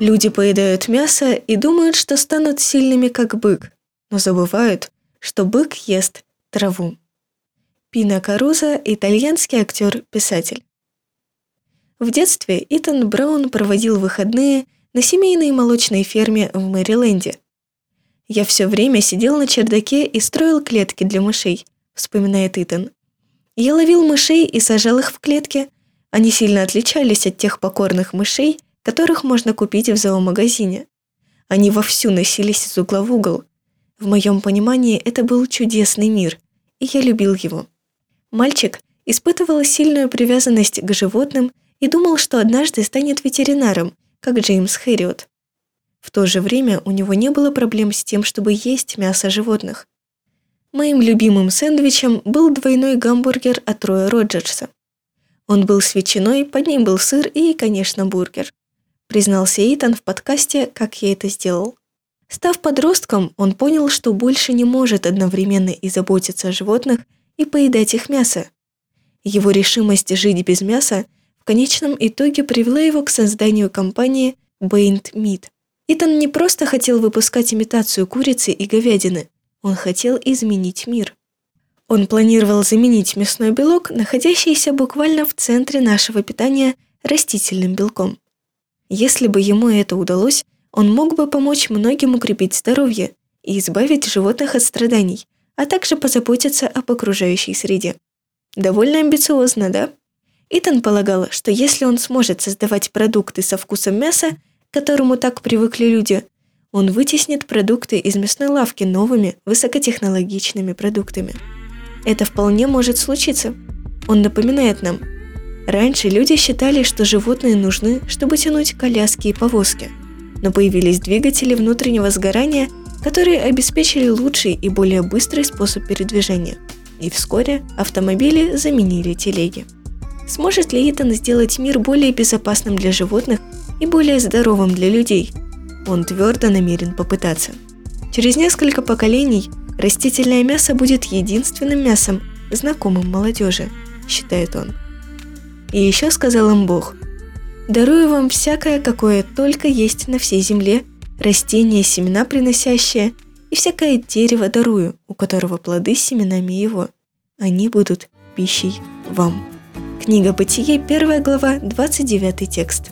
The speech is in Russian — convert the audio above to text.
Люди поедают мясо и думают, что станут сильными, как бык, но забывают, что бык ест траву. Пина Каруза – итальянский актер-писатель. В детстве Итан Браун проводил выходные на семейной молочной ферме в Мэриленде. «Я все время сидел на чердаке и строил клетки для мышей», – вспоминает Итан. «Я ловил мышей и сажал их в клетки. Они сильно отличались от тех покорных мышей, которых можно купить в зоомагазине. Они вовсю носились из угла в угол. В моем понимании это был чудесный мир, и я любил его. Мальчик испытывал сильную привязанность к животным и думал, что однажды станет ветеринаром, как Джеймс Хэриот. В то же время у него не было проблем с тем, чтобы есть мясо животных. Моим любимым сэндвичем был двойной гамбургер от Роя Роджерса. Он был с ветчиной, под ним был сыр и, конечно, бургер. Признался Итан в подкасте, как я это сделал. Став подростком, он понял, что больше не может одновременно и заботиться о животных, и поедать их мясо. Его решимость жить без мяса в конечном итоге привела его к созданию компании Baint Meat. Итан не просто хотел выпускать имитацию курицы и говядины, он хотел изменить мир. Он планировал заменить мясной белок, находящийся буквально в центре нашего питания, растительным белком. Если бы ему это удалось, он мог бы помочь многим укрепить здоровье и избавить животных от страданий, а также позаботиться об окружающей среде. Довольно амбициозно, да? Итан полагал, что если он сможет создавать продукты со вкусом мяса, к которому так привыкли люди, он вытеснит продукты из мясной лавки новыми высокотехнологичными продуктами. Это вполне может случиться. Он напоминает нам. Раньше люди считали, что животные нужны, чтобы тянуть коляски и повозки – но появились двигатели внутреннего сгорания, которые обеспечили лучший и более быстрый способ передвижения. И вскоре автомобили заменили телеги. Сможет ли Итан сделать мир более безопасным для животных и более здоровым для людей? Он твердо намерен попытаться. Через несколько поколений растительное мясо будет единственным мясом, знакомым молодежи, считает он. И еще сказал им Бог – Дарую вам всякое, какое только есть на всей земле, растения, семена приносящие, и всякое дерево дарую, у которого плоды с семенами его. Они будут пищей вам. Книга Бытие, 1 глава, 29 текст.